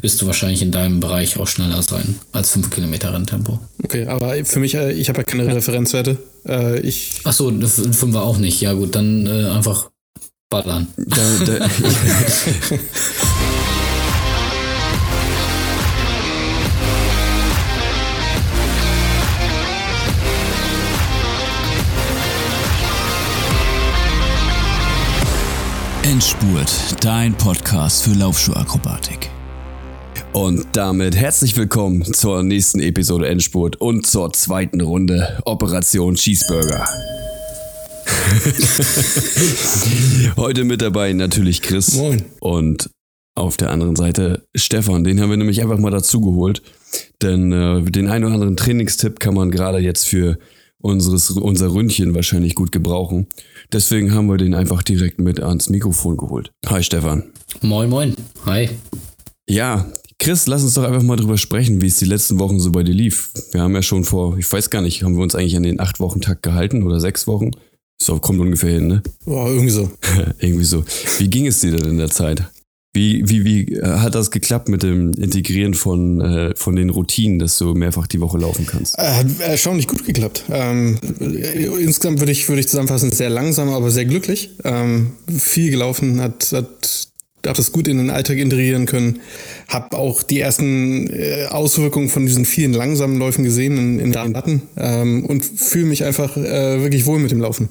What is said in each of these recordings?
wirst du wahrscheinlich in deinem Bereich auch schneller sein als 5 Kilometer Renntempo. Okay, aber für mich, äh, ich habe ja keine Referenzwerte. Äh, ich Achso, 5 war auch nicht. Ja gut, dann äh, einfach ballern. Da, da, Endspurt, dein Podcast für Laufschuhakrobatik. Und damit herzlich willkommen zur nächsten Episode Endspurt und zur zweiten Runde Operation Cheeseburger. Heute mit dabei natürlich Chris. Moin. Und auf der anderen Seite Stefan. Den haben wir nämlich einfach mal dazu geholt. Denn äh, den einen oder anderen Trainingstipp kann man gerade jetzt für unseres, unser Ründchen wahrscheinlich gut gebrauchen. Deswegen haben wir den einfach direkt mit ans Mikrofon geholt. Hi Stefan. Moin, moin. Hi. Ja, Chris, lass uns doch einfach mal drüber sprechen, wie es die letzten Wochen so bei dir lief. Wir haben ja schon vor, ich weiß gar nicht, haben wir uns eigentlich an den acht Wochen Tag gehalten oder sechs Wochen? So, kommt ungefähr hin, ne? Boah, irgendwie so. irgendwie so. Wie ging es dir denn in der Zeit? Wie, wie, wie äh, hat das geklappt mit dem Integrieren von, äh, von den Routinen, dass du mehrfach die Woche laufen kannst? Äh, hat erstaunlich gut geklappt. Ähm, insgesamt würde ich, würde ich zusammenfassen, sehr langsam, aber sehr glücklich. Ähm, viel gelaufen, hat, hat habe das gut in den Alltag integrieren können. Habe auch die ersten äh, Auswirkungen von diesen vielen langsamen Läufen gesehen in, in den Daten ähm, und fühle mich einfach äh, wirklich wohl mit dem Laufen.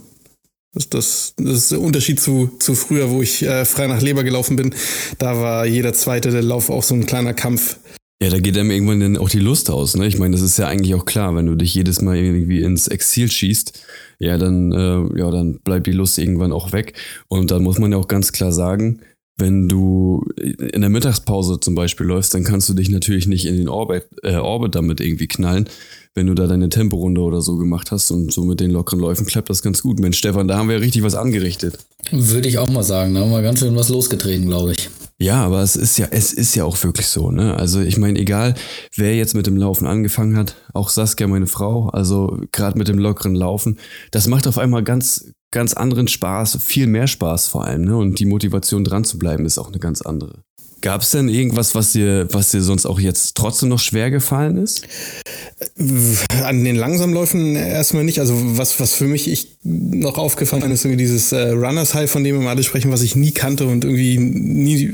Das, das, das ist der Unterschied zu, zu früher, wo ich äh, frei nach Leber gelaufen bin. Da war jeder zweite der Lauf auch so ein kleiner Kampf. Ja, da geht einem irgendwann dann auch die Lust aus. Ne? Ich meine, das ist ja eigentlich auch klar, wenn du dich jedes Mal irgendwie ins Exil schießt, ja, dann, äh, ja, dann bleibt die Lust irgendwann auch weg. Und da muss man ja auch ganz klar sagen, wenn du in der Mittagspause zum Beispiel läufst, dann kannst du dich natürlich nicht in den Orbit, äh, Orbit damit irgendwie knallen, wenn du da deine Temporunde oder so gemacht hast und so mit den lockeren Läufen klappt das ganz gut. Mensch, Stefan, da haben wir richtig was angerichtet. Würde ich auch mal sagen, da haben wir ganz schön was losgetreten, glaube ich. Ja, aber es ist ja, es ist ja auch wirklich so, ne? Also ich meine, egal wer jetzt mit dem Laufen angefangen hat, auch Saskia, meine Frau, also gerade mit dem lockeren Laufen, das macht auf einmal ganz, ganz anderen Spaß, viel mehr Spaß vor allem, ne? Und die Motivation dran zu bleiben ist auch eine ganz andere. Gab es denn irgendwas, was dir, was dir sonst auch jetzt trotzdem noch schwer gefallen ist? An den Langsamläufen erstmal nicht. Also was, was für mich ich noch aufgefallen ist, irgendwie dieses äh, Runners High, von dem wir alle sprechen, was ich nie kannte und irgendwie nie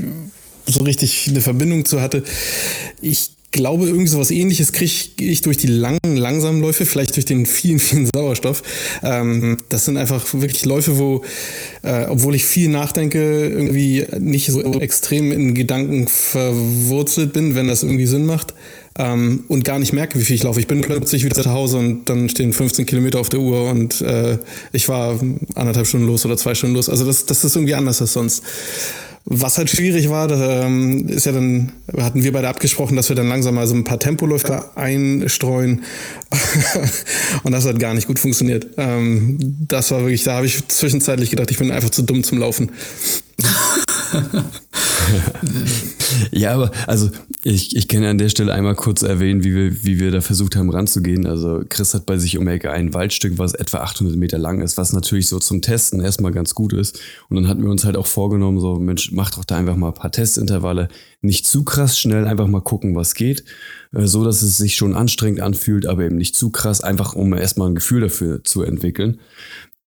so richtig eine Verbindung zu hatte. Ich glaube, irgend so was ähnliches kriege ich durch die langen, langsamen Läufe, vielleicht durch den vielen, vielen Sauerstoff. Ähm, das sind einfach wirklich Läufe, wo, äh, obwohl ich viel nachdenke, irgendwie nicht so extrem in Gedanken verwurzelt bin, wenn das irgendwie Sinn macht. Ähm, und gar nicht merke, wie viel ich laufe. Ich bin plötzlich wieder zu Hause und dann stehen 15 Kilometer auf der Uhr und äh, ich war anderthalb Stunden los oder zwei Stunden los. Also das, das ist irgendwie anders als sonst. Was halt schwierig war, ähm, ist ja dann, hatten wir beide abgesprochen, dass wir dann langsam mal so ein paar Tempoläufe einstreuen. und das hat gar nicht gut funktioniert. Ähm, das war wirklich, da habe ich zwischenzeitlich gedacht, ich bin einfach zu dumm zum Laufen. ja, aber also ich, ich kann an der Stelle einmal kurz erwähnen, wie wir, wie wir da versucht haben ranzugehen. Also Chris hat bei sich um Ecke ein Waldstück, was etwa 800 Meter lang ist, was natürlich so zum Testen erstmal ganz gut ist. Und dann hatten wir uns halt auch vorgenommen, so Mensch, mach doch da einfach mal ein paar Testintervalle. Nicht zu krass schnell, einfach mal gucken, was geht. Äh, so, dass es sich schon anstrengend anfühlt, aber eben nicht zu krass, einfach um erstmal ein Gefühl dafür zu entwickeln.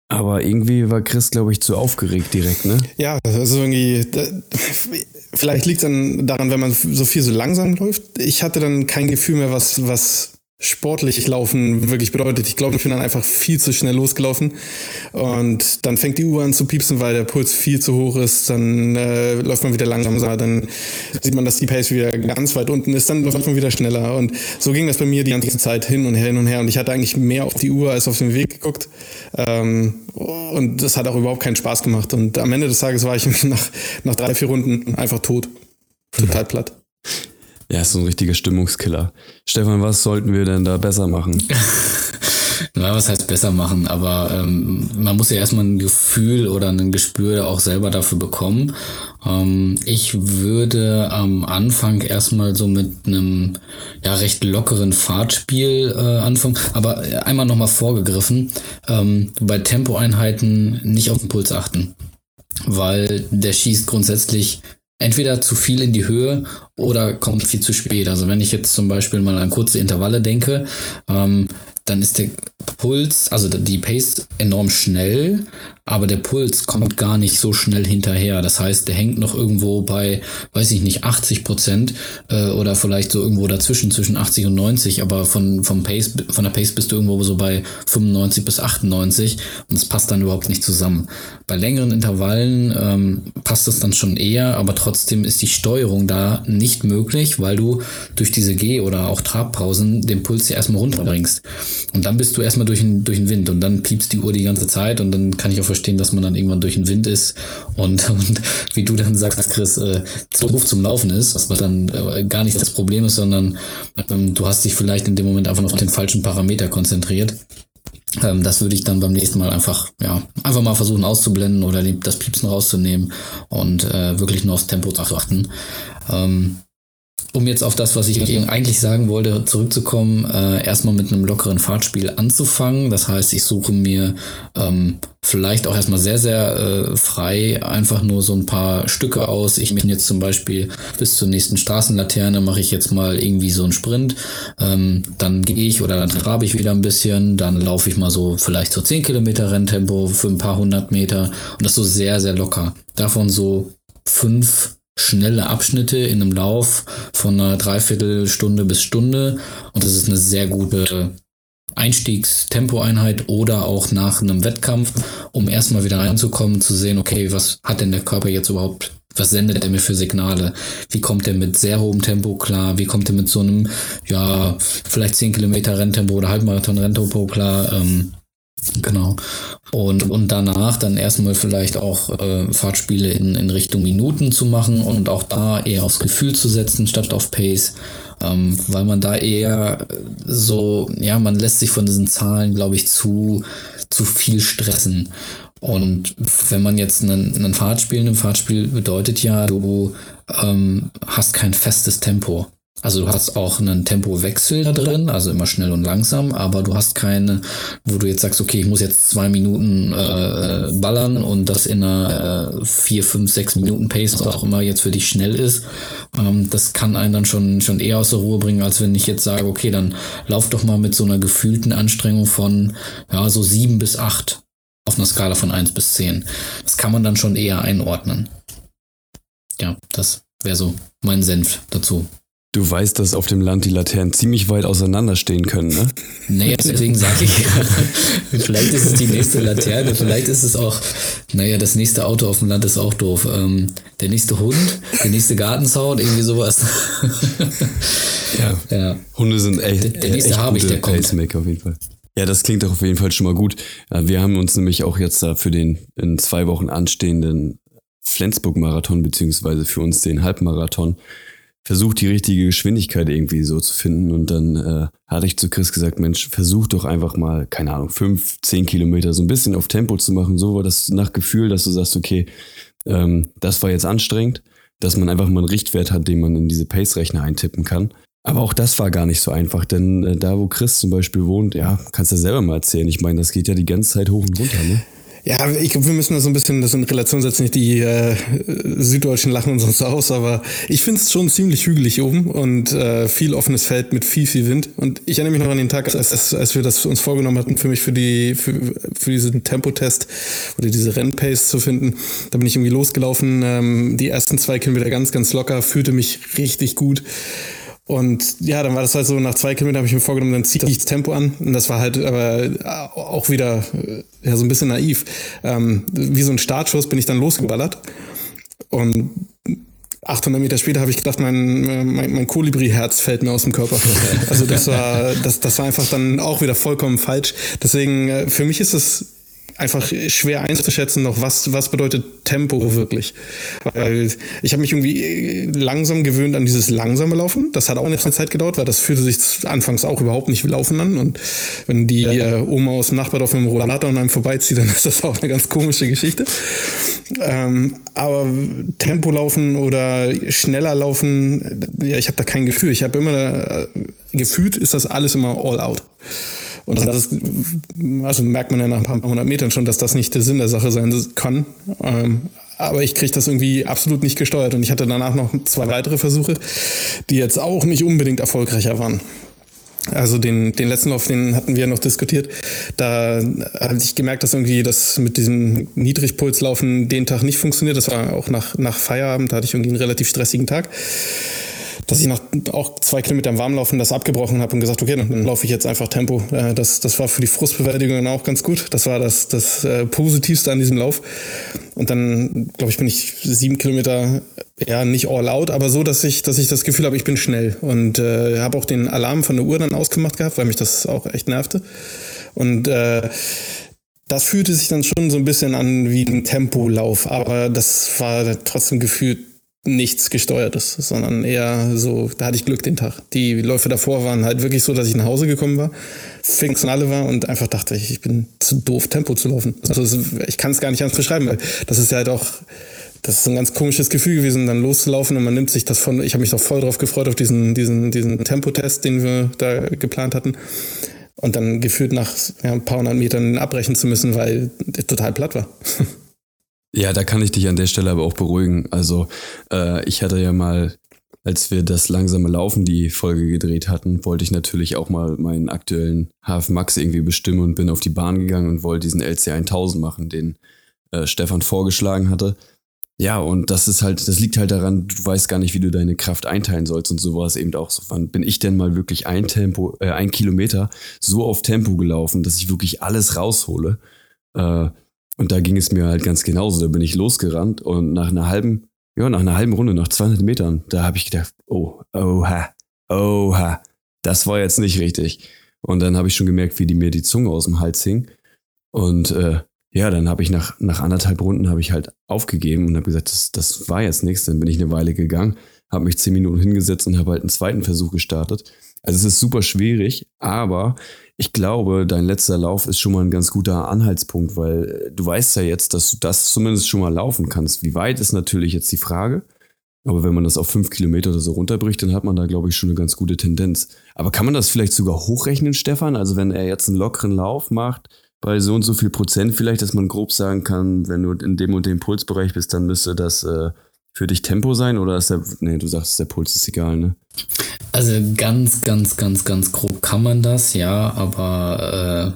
Aber irgendwie war Chris, glaube ich, zu aufgeregt direkt, ne? Ja, also irgendwie, vielleicht liegt es dann daran, wenn man so viel so langsam läuft. Ich hatte dann kein Gefühl mehr, was, was sportlich laufen wirklich bedeutet. Ich glaube, ich bin dann einfach viel zu schnell losgelaufen und dann fängt die Uhr an zu piepsen, weil der Puls viel zu hoch ist. Dann äh, läuft man wieder langsamer, dann sieht man, dass die Pace wieder ganz weit unten ist, dann läuft man wieder schneller und so ging das bei mir die ganze Zeit hin und her hin und her und ich hatte eigentlich mehr auf die Uhr als auf den Weg geguckt ähm, und das hat auch überhaupt keinen Spaß gemacht und am Ende des Tages war ich nach, nach drei, vier Runden einfach tot. Total platt. Ja, ist so ein richtiger Stimmungskiller. Stefan, was sollten wir denn da besser machen? Na, was heißt besser machen? Aber ähm, man muss ja erstmal ein Gefühl oder ein Gespür auch selber dafür bekommen. Ähm, ich würde am Anfang erstmal so mit einem ja recht lockeren Fahrtspiel äh, anfangen. Aber einmal nochmal vorgegriffen, ähm, bei Tempoeinheiten nicht auf den Puls achten. Weil der schießt grundsätzlich entweder zu viel in die Höhe oder kommt viel zu spät. Also wenn ich jetzt zum Beispiel mal an kurze Intervalle denke, ähm, dann ist der Puls, also die Pace enorm schnell, aber der Puls kommt gar nicht so schnell hinterher. Das heißt, der hängt noch irgendwo bei, weiß ich nicht, 80 Prozent äh, oder vielleicht so irgendwo dazwischen, zwischen 80 und 90, aber von, vom Pace, von der Pace bist du irgendwo so bei 95 bis 98 und es passt dann überhaupt nicht zusammen. Bei längeren Intervallen ähm, passt es dann schon eher, aber trotzdem ist die Steuerung da nicht möglich, weil du durch diese Geh- oder auch Trabpausen den Puls ja erstmal runterbringst. Und dann bist du erstmal durch den, durch den Wind und dann piepst die Uhr die ganze Zeit und dann kann ich auch verstehen, dass man dann irgendwann durch den Wind ist und, und wie du dann sagst, Chris, äh, zu Ruf zum Laufen ist, was dann äh, gar nicht das Problem ist, sondern ähm, du hast dich vielleicht in dem Moment einfach noch auf den falschen Parameter konzentriert. Ähm, das würde ich dann beim nächsten Mal einfach, ja, einfach mal versuchen auszublenden oder das Piepsen rauszunehmen und äh, wirklich nur aufs Tempo zu achten. Ähm, um jetzt auf das, was ich eigentlich sagen wollte, zurückzukommen, äh, erstmal mit einem lockeren Fahrtspiel anzufangen. Das heißt, ich suche mir ähm, vielleicht auch erstmal sehr, sehr äh, frei einfach nur so ein paar Stücke aus. Ich bin jetzt zum Beispiel bis zur nächsten Straßenlaterne mache ich jetzt mal irgendwie so einen Sprint. Ähm, dann gehe ich oder dann trabe ich wieder ein bisschen. Dann laufe ich mal so vielleicht so 10 Kilometer Renntempo für ein paar hundert Meter und das so sehr, sehr locker. Davon so fünf schnelle Abschnitte in einem Lauf von einer Dreiviertelstunde bis Stunde. Und das ist eine sehr gute Einstiegstempoeinheit oder auch nach einem Wettkampf, um erstmal wieder reinzukommen, zu sehen, okay, was hat denn der Körper jetzt überhaupt, was sendet er mir für Signale? Wie kommt er mit sehr hohem Tempo klar? Wie kommt er mit so einem, ja, vielleicht 10 Kilometer Renntempo oder Halbmarathon Renntempo klar? Ähm, Genau. Und, und danach dann erstmal vielleicht auch äh, Fahrtspiele in, in Richtung Minuten zu machen und auch da eher aufs Gefühl zu setzen statt auf Pace. Ähm, weil man da eher so, ja, man lässt sich von diesen Zahlen, glaube ich, zu, zu viel stressen. Und wenn man jetzt einen, einen Fahrtspiel, ein Fahrtspiel bedeutet ja, du ähm, hast kein festes Tempo. Also du hast auch einen Tempowechsel da drin, also immer schnell und langsam, aber du hast keine, wo du jetzt sagst, okay, ich muss jetzt zwei Minuten äh, ballern und das in einer äh, vier, fünf, sechs Minuten Pace, was auch immer jetzt für dich schnell ist. Ähm, das kann einen dann schon, schon eher aus der Ruhe bringen, als wenn ich jetzt sage, okay, dann lauf doch mal mit so einer gefühlten Anstrengung von ja, so sieben bis acht auf einer Skala von eins bis zehn. Das kann man dann schon eher einordnen. Ja, das wäre so mein Senf dazu. Du weißt, dass auf dem Land die Laternen ziemlich weit auseinanderstehen können, ne? Naja, deswegen sage ich, vielleicht ist es die nächste Laterne, vielleicht ist es auch, naja, das nächste Auto auf dem Land ist auch doof. Ähm, der nächste Hund, der nächste Gartenzaun, irgendwie sowas. ja. ja. Hunde sind echt, der, der nächste habe ich, der kommt. Pacemaker auf jeden Fall. Ja, das klingt doch auf jeden Fall schon mal gut. Wir haben uns nämlich auch jetzt da für den in zwei Wochen anstehenden Flensburg-Marathon beziehungsweise für uns den Halbmarathon versucht, die richtige Geschwindigkeit irgendwie so zu finden. Und dann äh, hatte ich zu Chris gesagt, Mensch, versuch doch einfach mal, keine Ahnung, fünf, zehn Kilometer so ein bisschen auf Tempo zu machen. So war das nach Gefühl, dass du sagst, okay, ähm, das war jetzt anstrengend, dass man einfach mal einen Richtwert hat, den man in diese Pace-Rechner eintippen kann. Aber auch das war gar nicht so einfach, denn äh, da, wo Chris zum Beispiel wohnt, ja, kannst du selber mal erzählen. Ich meine, das geht ja die ganze Zeit hoch und runter, ne? Ja, ich glaube, wir müssen das so ein bisschen das in Relation setzen. Nicht die äh, Süddeutschen lachen uns sonst aus, aber ich finde es schon ziemlich hügelig oben und äh, viel offenes Feld mit viel, viel Wind. Und ich erinnere mich noch an den Tag, als, als wir das uns vorgenommen hatten, für mich für die für, für diesen Tempotest oder diese Rennpace zu finden. Da bin ich irgendwie losgelaufen, ähm, die ersten zwei Kilometer ganz, ganz locker, fühlte mich richtig gut. Und ja, dann war das halt so, nach zwei Kilometern habe ich mir vorgenommen, dann ziehe ich das Tempo an. Und das war halt aber auch wieder ja, so ein bisschen naiv. Ähm, wie so ein Startschuss bin ich dann losgeballert. Und 800 Meter später habe ich gedacht, mein, mein, mein Kolibri-Herz fällt mir aus dem Körper. Also das war, das, das war einfach dann auch wieder vollkommen falsch. Deswegen, äh, für mich ist es einfach schwer einzuschätzen noch, was, was bedeutet Tempo wirklich. Weil ich habe mich irgendwie langsam gewöhnt an dieses langsame Laufen. Das hat auch eine Zeit gedauert, weil das fühlte sich anfangs auch überhaupt nicht wie Laufen an. Und wenn die äh, Oma aus dem Nachbardorf mit dem Rollator an einem vorbeizieht, dann ist das auch eine ganz komische Geschichte. Ähm, aber Tempo laufen oder schneller laufen, ja, ich habe da kein Gefühl. Ich habe immer, äh, gefühlt ist das alles immer all out. Und das ist, also merkt man ja nach ein paar hundert Metern schon, dass das nicht der Sinn der Sache sein kann. Ähm, aber ich kriege das irgendwie absolut nicht gesteuert. Und ich hatte danach noch zwei weitere Versuche, die jetzt auch nicht unbedingt erfolgreicher waren. Also den, den letzten Lauf, den hatten wir noch diskutiert. Da hatte ich gemerkt, dass irgendwie das mit diesem Niedrigpulslaufen den Tag nicht funktioniert. Das war auch nach, nach Feierabend, da hatte ich irgendwie einen relativ stressigen Tag dass ich nach auch zwei Kilometern Warmlaufen das abgebrochen habe und gesagt, okay, dann laufe ich jetzt einfach Tempo. Äh, das, das war für die Frustbewältigung dann auch ganz gut. Das war das, das äh, Positivste an diesem Lauf. Und dann, glaube ich, bin ich sieben Kilometer, ja, nicht all out, aber so, dass ich, dass ich das Gefühl habe, ich bin schnell. Und äh, habe auch den Alarm von der Uhr dann ausgemacht gehabt, weil mich das auch echt nervte. Und äh, das fühlte sich dann schon so ein bisschen an wie ein Tempolauf, aber das war trotzdem gefühlt nichts Gesteuertes, sondern eher so, da hatte ich Glück den Tag. Die Läufe davor waren halt wirklich so, dass ich nach Hause gekommen war, alle war und einfach dachte, ich bin zu doof, Tempo zu laufen. Also ich kann es gar nicht anders beschreiben, weil das ist ja halt auch, das ist ein ganz komisches Gefühl gewesen, dann loszulaufen und man nimmt sich das von, ich habe mich doch voll drauf gefreut auf diesen, diesen, diesen Tempotest, den wir da geplant hatten. Und dann gefühlt nach ja, ein paar hundert Metern abbrechen zu müssen, weil der total platt war. Ja, da kann ich dich an der Stelle aber auch beruhigen. Also äh, ich hatte ja mal, als wir das langsame Laufen die Folge gedreht hatten, wollte ich natürlich auch mal meinen aktuellen HF Max irgendwie bestimmen und bin auf die Bahn gegangen und wollte diesen LC 1000 machen, den äh, Stefan vorgeschlagen hatte. Ja, und das ist halt, das liegt halt daran, du weißt gar nicht, wie du deine Kraft einteilen sollst und so war es eben auch so. Wann bin ich denn mal wirklich ein Tempo, äh, ein Kilometer so auf Tempo gelaufen, dass ich wirklich alles raushole? Äh, und da ging es mir halt ganz genauso. Da bin ich losgerannt und nach einer halben, ja, nach einer halben Runde, nach 200 Metern, da habe ich gedacht, oh, oha, oha, das war jetzt nicht richtig. Und dann habe ich schon gemerkt, wie die mir die Zunge aus dem Hals hing. Und äh, ja, dann habe ich nach, nach anderthalb Runden habe ich halt aufgegeben und habe gesagt, das, das war jetzt nichts. Dann bin ich eine Weile gegangen, habe mich zehn Minuten hingesetzt und habe halt einen zweiten Versuch gestartet. Also es ist super schwierig, aber ich glaube, dein letzter Lauf ist schon mal ein ganz guter Anhaltspunkt, weil äh, du weißt ja jetzt, dass du das zumindest schon mal laufen kannst. Wie weit ist natürlich jetzt die Frage. Aber wenn man das auf fünf Kilometer oder so runterbricht, dann hat man da, glaube ich, schon eine ganz gute Tendenz. Aber kann man das vielleicht sogar hochrechnen, Stefan? Also wenn er jetzt einen lockeren Lauf macht, bei so und so viel Prozent vielleicht, dass man grob sagen kann, wenn du in dem und dem Pulsbereich bist, dann müsste das äh, für dich Tempo sein oder ist der, nee, du sagst, der Puls ist egal, ne? Also ganz, ganz, ganz, ganz grob kann man das, ja, aber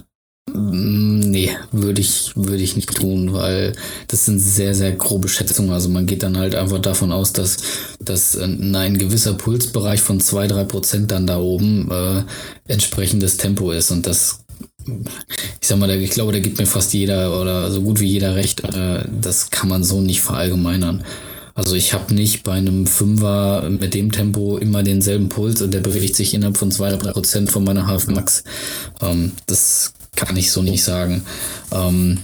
äh, nee, würde ich, würde ich nicht tun, weil das sind sehr, sehr grobe Schätzungen. Also man geht dann halt einfach davon aus, dass, dass ein gewisser Pulsbereich von zwei drei Prozent dann da oben äh, entsprechendes Tempo ist und das ich sag mal, ich glaube, da gibt mir fast jeder oder so gut wie jeder recht. Äh, das kann man so nicht verallgemeinern. Also ich habe nicht bei einem Fünfer mit dem Tempo immer denselben Puls und der bewegt sich innerhalb von zwei, drei Prozent von meiner HF Max. Ähm, das kann ich so nicht sagen. Ähm,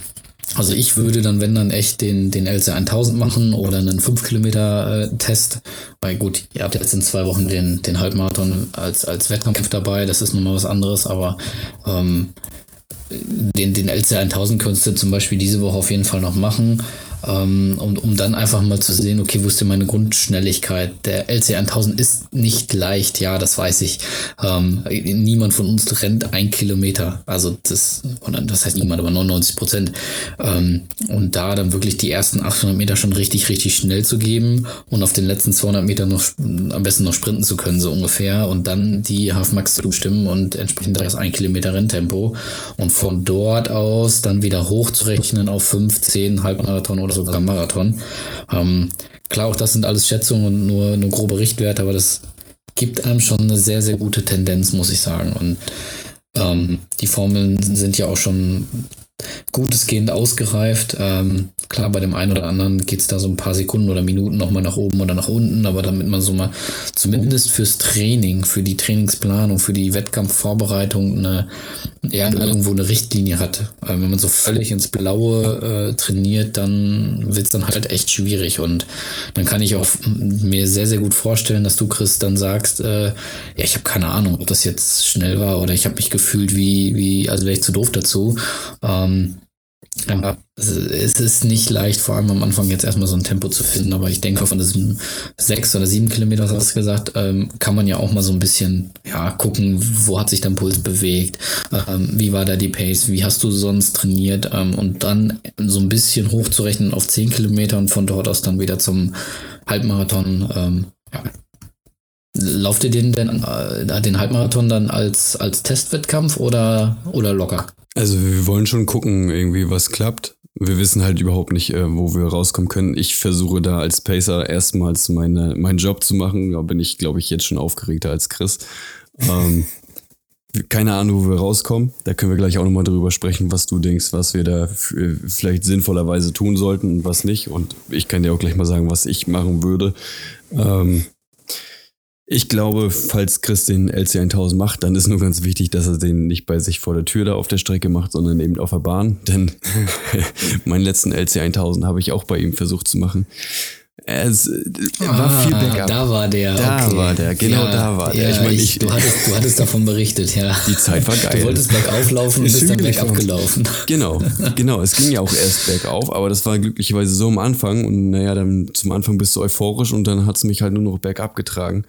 also ich würde dann, wenn dann echt den, den LC 1000 machen oder einen 5 Kilometer äh, Test. Weil gut, ihr habt jetzt in zwei Wochen den, den Halbmarathon als, als Wettkampf dabei, das ist nochmal was anderes, aber ähm, den, den LC 1000 könntest du zum Beispiel diese Woche auf jeden Fall noch machen ähm, um, um dann einfach mal zu sehen, okay, wo ist denn meine Grundschnelligkeit? Der LC 1000 ist nicht leicht, ja, das weiß ich. Ähm, niemand von uns rennt ein Kilometer, also das, das heißt niemand, aber 99 Prozent. Ähm, und da dann wirklich die ersten 800 Meter schon richtig, richtig schnell zu geben und auf den letzten 200 Metern noch am besten noch sprinten zu können, so ungefähr, und dann die Halfmax zu bestimmen und entsprechend das ein Kilometer Renntempo und von dort aus dann wieder hochzurechnen auf 15 Halbmarathon oder sogar Marathon. Ähm, klar, auch das sind alles Schätzungen und nur, nur grobe Richtwerte, aber das gibt einem schon eine sehr, sehr gute Tendenz, muss ich sagen. Und ähm, die Formeln sind ja auch schon gutesgehend ausgereift. Ähm, klar, bei dem einen oder anderen geht es da so ein paar Sekunden oder Minuten nochmal nach oben oder nach unten, aber damit man so mal zumindest fürs Training, für die Trainingsplanung, für die Wettkampfvorbereitung eine, ja, irgendwo eine Richtlinie hat. Äh, wenn man so völlig ins Blaue äh, trainiert, dann wird es dann halt echt schwierig und dann kann ich auch mir sehr, sehr gut vorstellen, dass du, Chris, dann sagst, äh, ja, ich habe keine Ahnung, ob das jetzt schnell war oder ich habe mich gefühlt wie, wie, also wäre ich zu doof dazu. Ähm, Ja, es ist nicht leicht, vor allem am Anfang jetzt erstmal so ein Tempo zu finden, aber ich denke, von diesen sechs oder sieben Kilometer, hast du gesagt, ähm, kann man ja auch mal so ein bisschen ja, gucken, wo hat sich dein Puls bewegt, ähm, wie war da die Pace, wie hast du sonst trainiert ähm, und dann so ein bisschen hochzurechnen auf zehn Kilometer und von dort aus dann wieder zum Halbmarathon. Ähm, ja. Lauft ihr den denn äh, den Halbmarathon dann als, als Testwettkampf oder, oder locker? Also wir wollen schon gucken, irgendwie was klappt. Wir wissen halt überhaupt nicht, äh, wo wir rauskommen können. Ich versuche da als Pacer erstmals meine, meinen Job zu machen. Da bin ich, glaube ich, jetzt schon aufgeregter als Chris. Ähm, keine Ahnung, wo wir rauskommen. Da können wir gleich auch nochmal drüber sprechen, was du denkst, was wir da vielleicht sinnvollerweise tun sollten und was nicht. Und ich kann dir auch gleich mal sagen, was ich machen würde. Ähm, ich glaube, falls Chris den LC1000 macht, dann ist nur ganz wichtig, dass er den nicht bei sich vor der Tür da auf der Strecke macht, sondern eben auf der Bahn. Denn meinen letzten LC1000 habe ich auch bei ihm versucht zu machen. Es war ah, viel Backup. Da war der. Da okay. war der, genau ja, da war der. Ja, ich meine, ich, du, hattest, du hattest davon berichtet, ja. Die Zeit war geil. Du wolltest bergauf laufen und bist dann bergab gelaufen. Genau, genau. Es ging ja auch erst bergauf, aber das war glücklicherweise so am Anfang. Und naja, dann zum Anfang bist du euphorisch und dann hat es mich halt nur noch bergab getragen.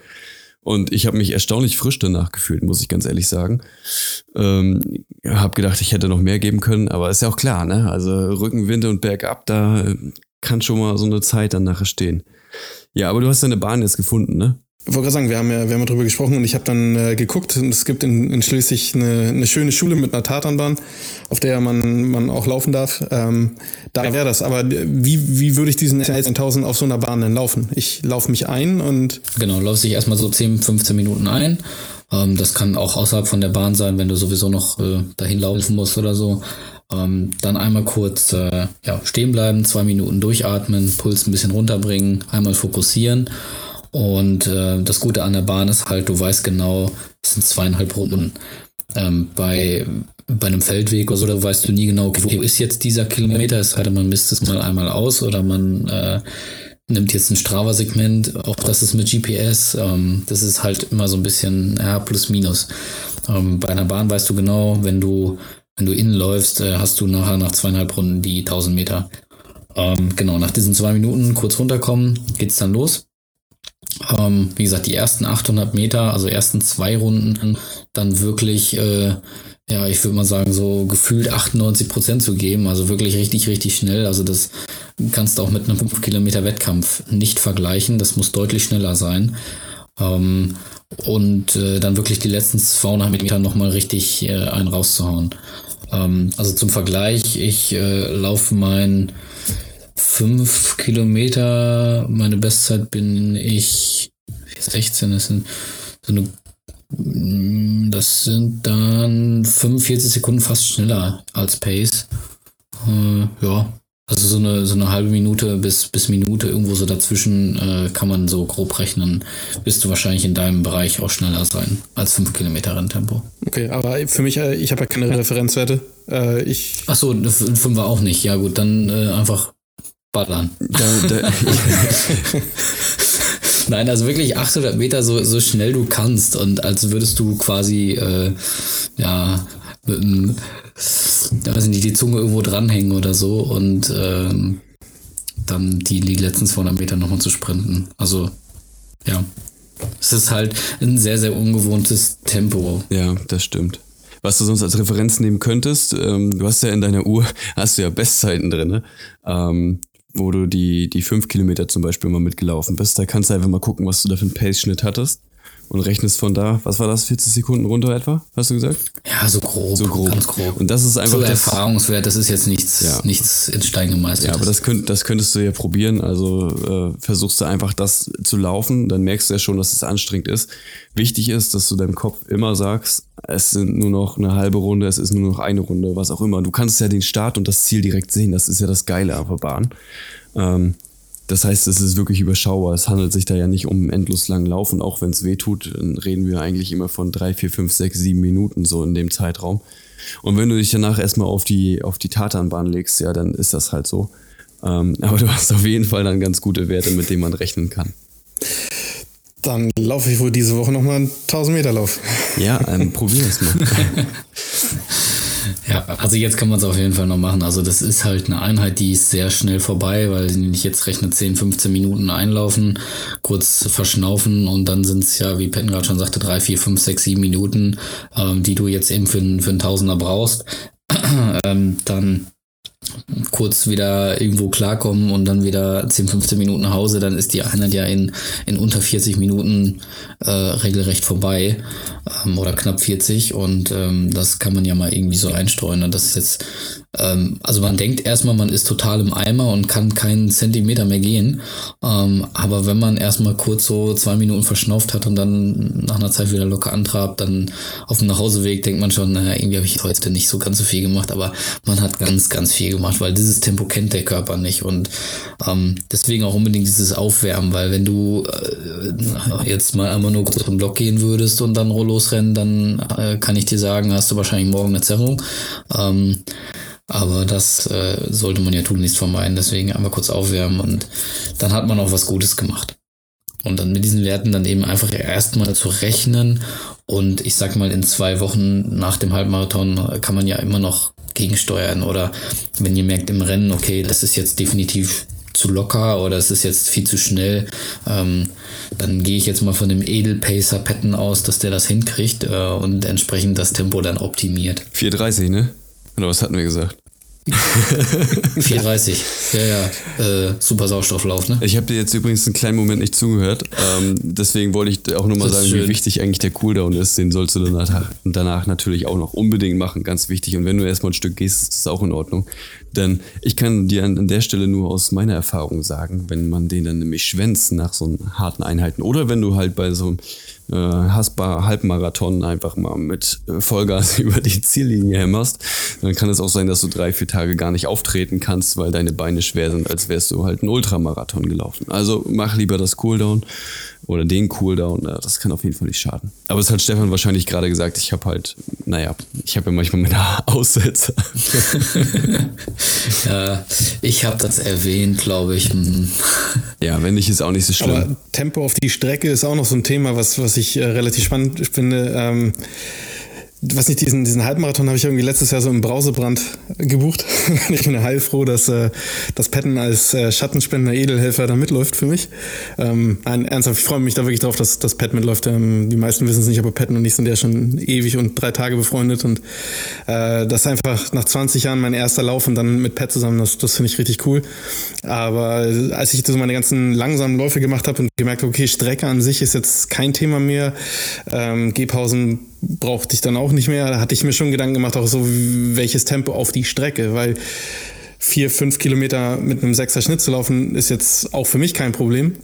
Und ich habe mich erstaunlich frisch danach gefühlt, muss ich ganz ehrlich sagen. Ähm, habe gedacht, ich hätte noch mehr geben können, aber ist ja auch klar, ne? Also Rückenwind und bergab, da äh, kann schon mal so eine Zeit dann nachher stehen. Ja, aber du hast deine Bahn jetzt gefunden, ne? Ich wollte gerade sagen, wir haben ja, wir haben ja drüber gesprochen und ich habe dann äh, geguckt und es gibt in, in Schleswig eine, eine schöne Schule mit einer Tatanbahn, auf der man, man auch laufen darf. Ähm, da wäre das. Aber wie, wie würde ich diesen S1000 auf so einer Bahn denn laufen? Ich laufe mich ein und. Genau, laufst dich erstmal so 10, 15 Minuten ein. Ähm, das kann auch außerhalb von der Bahn sein, wenn du sowieso noch äh, dahin laufen musst oder so. Ähm, dann einmal kurz äh, ja, stehen bleiben, zwei Minuten durchatmen, Puls ein bisschen runterbringen, einmal fokussieren. Und äh, das Gute an der Bahn ist halt, du weißt genau, es sind zweieinhalb Runden. Ähm, bei, bei einem Feldweg oder so, da weißt du nie genau, wo ist jetzt dieser Kilometer. Es sei denn, man misst es mal einmal aus oder man äh, nimmt jetzt ein Strava-Segment, auch das ist mit GPS. Ähm, das ist halt immer so ein bisschen ja, plus minus. Ähm, bei einer Bahn weißt du genau, wenn du wenn du innen läufst, äh, hast du nachher nach zweieinhalb Runden die 1000 Meter. Ähm, genau, nach diesen zwei Minuten kurz runterkommen, geht's dann los. Ähm, wie gesagt, die ersten 800 Meter, also ersten zwei Runden, dann wirklich, äh, ja, ich würde mal sagen, so gefühlt 98 Prozent zu geben, also wirklich richtig, richtig schnell. Also das kannst du auch mit einem 5 Kilometer Wettkampf nicht vergleichen. Das muss deutlich schneller sein. Ähm, und äh, dann wirklich die letzten 200 Meter nochmal richtig äh, einen rauszuhauen. Ähm, also zum Vergleich, ich äh, laufe mein 5 Kilometer, meine Bestzeit bin ich 16, das sind so eine mm, das sind dann 45 Sekunden fast schneller als Pace. Äh, ja, also so eine, so eine halbe Minute bis, bis Minute irgendwo so dazwischen äh, kann man so grob rechnen, bist du wahrscheinlich in deinem Bereich auch schneller sein als 5 Kilometer Renntempo. Okay, aber für mich, äh, ich habe ja keine Referenzwerte. Äh, ich Achso, 5 war auch nicht. Ja gut, dann äh, einfach ballern. Da, da, Nein, also wirklich 800 Meter so, so schnell du kannst und als würdest du quasi, äh, ja, mit einem weiß nicht, die Zunge irgendwo dranhängen oder so und ähm, dann die, die letzten 200 Meter nochmal zu sprinten. Also, ja. Es ist halt ein sehr, sehr ungewohntes Tempo. Ja, das stimmt. Was du sonst als Referenz nehmen könntest, ähm, du hast ja in deiner Uhr, hast du ja Bestzeiten drin, ne? ähm, wo du die, die Kilometer zum Beispiel mal mitgelaufen bist. Da kannst du einfach mal gucken, was du da für einen Pace-Schnitt hattest und rechnest von da, was war das, 40 Sekunden runter etwa, hast du gesagt? Ja, so grob. So grob. Ganz grob. Und das ist einfach. So das, Erfahrungswert, das ist jetzt nichts, ja. nichts in Stein gemeißelt. Ja, aber das, könnt, das könntest du ja probieren. Also äh, versuchst du einfach das zu laufen, dann merkst du ja schon, dass es anstrengend ist. Wichtig ist, dass du deinem Kopf immer sagst, es sind nur noch eine halbe Runde, es ist nur noch eine Runde, was auch immer. Du kannst ja den Start und das Ziel direkt sehen. Das ist ja das Geile auf der Bahn. Ähm, das heißt, es ist wirklich überschaubar. Es handelt sich da ja nicht um endlos lang Laufen, auch wenn es weh tut, dann reden wir eigentlich immer von drei, vier, fünf, sechs, sieben Minuten so in dem Zeitraum. Und wenn du dich danach erstmal auf die, auf die Tatanbahn legst, ja, dann ist das halt so. Ähm, aber du hast auf jeden Fall dann ganz gute Werte, mit denen man rechnen kann. Dann laufe ich wohl diese Woche nochmal einen 1000 Meter Lauf. Ja, ähm, probier es mal. Ja, also jetzt kann man es auf jeden Fall noch machen. Also das ist halt eine Einheit, die ist sehr schnell vorbei, weil ich jetzt rechne 10, 15 Minuten einlaufen, kurz verschnaufen und dann sind es ja, wie Petten gerade schon sagte, 3, 4, 5, 6, 7 Minuten, ähm, die du jetzt eben für, für einen Tausender brauchst. ähm, dann kurz wieder irgendwo klarkommen und dann wieder 10, 15 Minuten nach Hause, dann ist die Einheit ja in, in unter 40 Minuten äh, regelrecht vorbei ähm, oder knapp 40 und ähm, das kann man ja mal irgendwie so einstreuen. Und das ist jetzt ähm, also man denkt erstmal, man ist total im Eimer und kann keinen Zentimeter mehr gehen. Ähm, aber wenn man erstmal kurz so zwei Minuten verschnauft hat und dann nach einer Zeit wieder locker antrabt, dann auf dem Nachhauseweg denkt man schon, naja, irgendwie habe ich heute nicht so ganz so viel gemacht, aber man hat ganz, ganz viel gemacht, weil dieses Tempo kennt der Körper nicht. Und ähm, deswegen auch unbedingt dieses Aufwärmen, weil wenn du äh, jetzt mal einmal nur kurz im Block gehen würdest und dann losrennen, dann äh, kann ich dir sagen, hast du wahrscheinlich morgen eine Zerrung. Ähm, aber das äh, sollte man ja tunlichst vermeiden. Deswegen einmal kurz aufwärmen und dann hat man auch was Gutes gemacht. Und dann mit diesen Werten dann eben einfach erstmal zu rechnen. Und ich sag mal, in zwei Wochen nach dem Halbmarathon kann man ja immer noch gegensteuern. Oder wenn ihr merkt im Rennen, okay, das ist jetzt definitiv zu locker oder es ist jetzt viel zu schnell, ähm, dann gehe ich jetzt mal von dem Edelpacer Patten aus, dass der das hinkriegt äh, und entsprechend das Tempo dann optimiert. 4,30, ne? Oder was hatten wir gesagt? 430. Ja, ja. Äh, super Sauerstofflauf, ne? Ich habe dir jetzt übrigens einen kleinen Moment nicht zugehört. Ähm, deswegen wollte ich auch nochmal sagen, schön. wie wichtig eigentlich der Cooldown ist. Den sollst du danach, danach natürlich auch noch unbedingt machen. Ganz wichtig. Und wenn du erstmal ein Stück gehst, ist das auch in Ordnung. Denn ich kann dir an, an der Stelle nur aus meiner Erfahrung sagen, wenn man den dann nämlich schwänzt nach so harten Einheiten oder wenn du halt bei so einem äh, Hasbar Halbmarathon einfach mal mit äh, Vollgas über die Ziellinie hämmerst, dann kann es auch sein, dass du drei, vier Tage gar nicht auftreten kannst, weil deine Beine schwer sind, als wärst du halt einen Ultramarathon gelaufen. Also mach lieber das Cooldown oder den Cooldown, das kann auf jeden Fall nicht schaden. Aber es hat Stefan wahrscheinlich gerade gesagt, ich habe halt, naja, ich habe ja manchmal meine Aussätze. ja, ich habe das erwähnt, glaube ich. Hm. Ja, wenn nicht, ist auch nicht so schlimm. Aber Tempo auf die Strecke ist auch noch so ein Thema, was, was ich äh, relativ spannend finde. Ähm, was nicht, diesen, diesen Halbmarathon habe ich irgendwie letztes Jahr so im Brausebrand gebucht. ich bin heilfroh, dass äh, das Patten als äh, Schattenspender Edelhelfer da mitläuft für mich. Ähm, ein, ernsthaft, ich freue mich da wirklich drauf, dass das Pat mitläuft. Ähm, die meisten wissen es nicht, aber Patten und ich sind ja schon ewig und drei Tage befreundet und äh, das ist einfach nach 20 Jahren mein erster Lauf und dann mit Pat zusammen, das, das finde ich richtig cool. Aber als ich so meine ganzen langsamen Läufe gemacht habe und gemerkt habe, okay, Strecke an sich ist jetzt kein Thema mehr, ähm, Gehpausen brauchte ich dann auch nicht mehr. Da hatte ich mir schon Gedanken gemacht, auch so welches Tempo auf die Strecke, weil vier, fünf Kilometer mit einem Sechser Schnitt zu laufen, ist jetzt auch für mich kein Problem.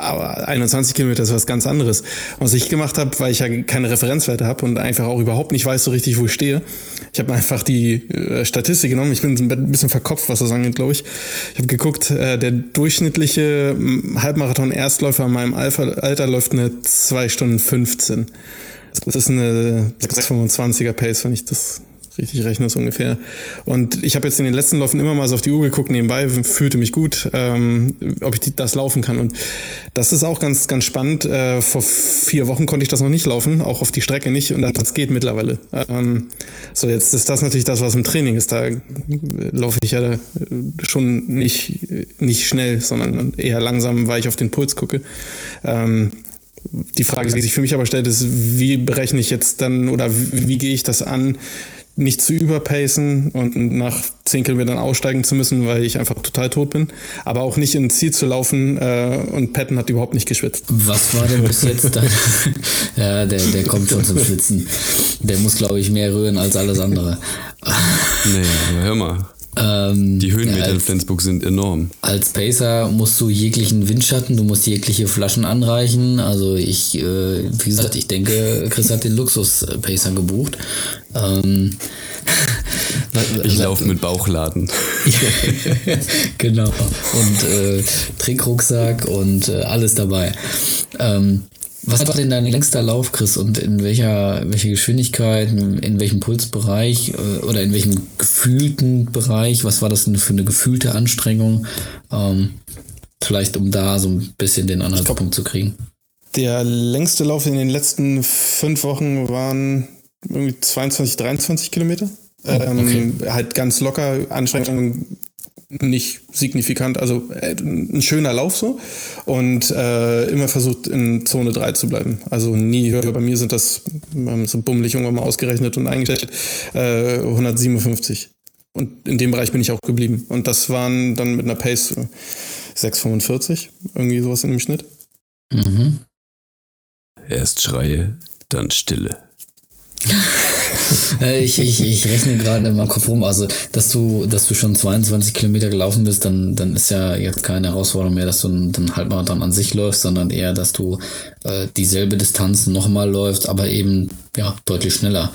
Aber 21 Kilometer ist was ganz anderes. Was ich gemacht habe, weil ich ja keine Referenzwerte habe und einfach auch überhaupt nicht weiß so richtig, wo ich stehe. Ich habe einfach die äh, Statistik genommen. Ich bin ein bisschen verkopft, was das angeht, glaube ich. Ich habe geguckt, äh, der durchschnittliche Halbmarathon-Erstläufer in meinem Alter läuft eine 2 Stunden 15. Das ist eine 625er Pace, wenn ich das richtig rechne, so ungefähr. Und ich habe jetzt in den letzten Läufen immer mal so auf die Uhr geguckt, nebenbei, fühlte mich gut, ähm, ob ich die, das laufen kann. Und das ist auch ganz, ganz spannend. Äh, vor vier Wochen konnte ich das noch nicht laufen, auch auf die Strecke nicht. Und das geht mittlerweile. Ähm, so, jetzt ist das natürlich das, was im Training ist. Da laufe ich ja schon nicht, nicht schnell, sondern eher langsam, weil ich auf den Puls gucke. Ähm, die Frage, die sich für mich aber stellt, ist, wie berechne ich jetzt dann oder wie, wie gehe ich das an, nicht zu überpacen und nach zehn Kilometern aussteigen zu müssen, weil ich einfach total tot bin, aber auch nicht ins Ziel zu laufen äh, und Patton hat überhaupt nicht geschwitzt. Was war denn bis jetzt dann? ja, der, der kommt schon zum Schwitzen. Der muss, glaube ich, mehr rühren als alles andere. nee, hör mal. Ähm, die Höhenmeter als, in Flensburg sind enorm. Als Pacer musst du jeglichen Windschatten, du musst jegliche Flaschen anreichen. Also ich, äh, wie gesagt, ich denke, Chris hat den Luxus-Pacer gebucht. Ähm, ich laufe mit Bauchladen. genau. Und äh, Trinkrucksack und äh, alles dabei. Ähm, was war denn dein längster Lauf, Chris? Und in welcher, welcher Geschwindigkeit, in welchem Pulsbereich äh, oder in welchem gefühlten Bereich? Was war das denn für eine gefühlte Anstrengung? Ähm, vielleicht um da so ein bisschen den Anhaltspunkt zu kriegen. Der längste Lauf in den letzten fünf Wochen waren irgendwie 22, 23 Kilometer. Ähm, okay. Halt ganz locker, Anstrengungen nicht signifikant, also äh, ein schöner Lauf so und äh, immer versucht in Zone 3 zu bleiben. Also nie höher. Bei mir sind das, wir haben so bummelig irgendwann mal ausgerechnet und eingestellt, äh, 157. Und in dem Bereich bin ich auch geblieben. Und das waren dann mit einer Pace 6,45, irgendwie sowas in dem Schnitt. Mhm. Erst Schreie, dann Stille. Äh, ich, ich, ich rechne gerade in meinem Kopf rum, also dass du, dass du schon 22 Kilometer gelaufen bist, dann, dann ist ja jetzt keine Herausforderung mehr, dass du dann halt mal dann an sich läufst, sondern eher, dass du äh, dieselbe Distanz nochmal läufst, aber eben ja deutlich schneller.